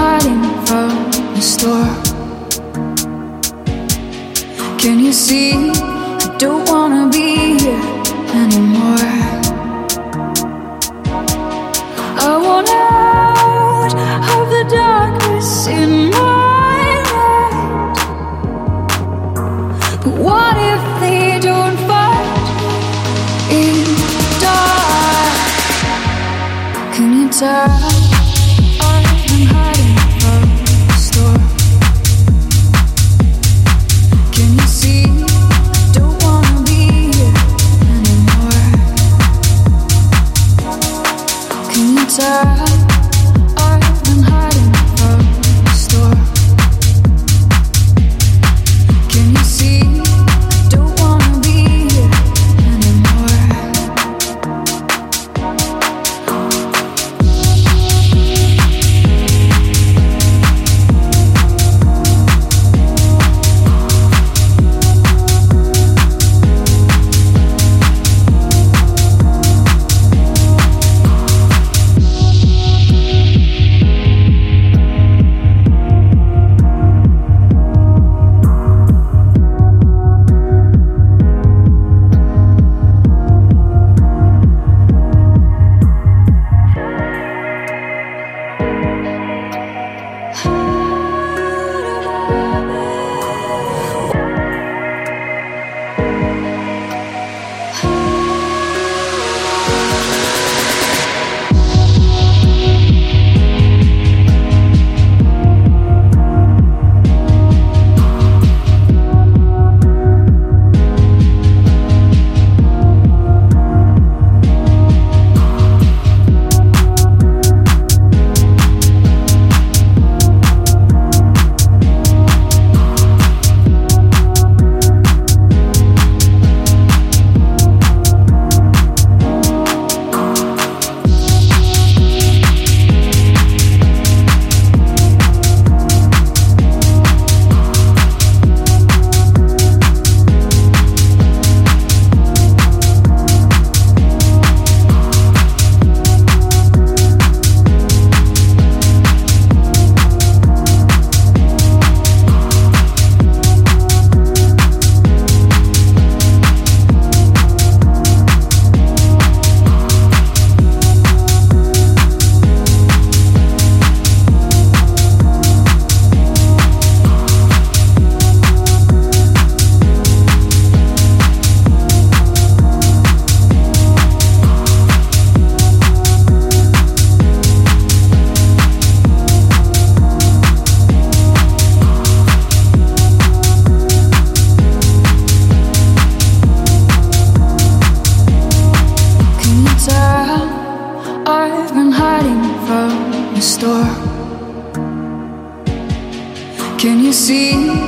hiding from the store. Can you see? I don't wanna be here anymore. I want out of the darkness in my mind. But what if they don't find in dark? Can you tell? See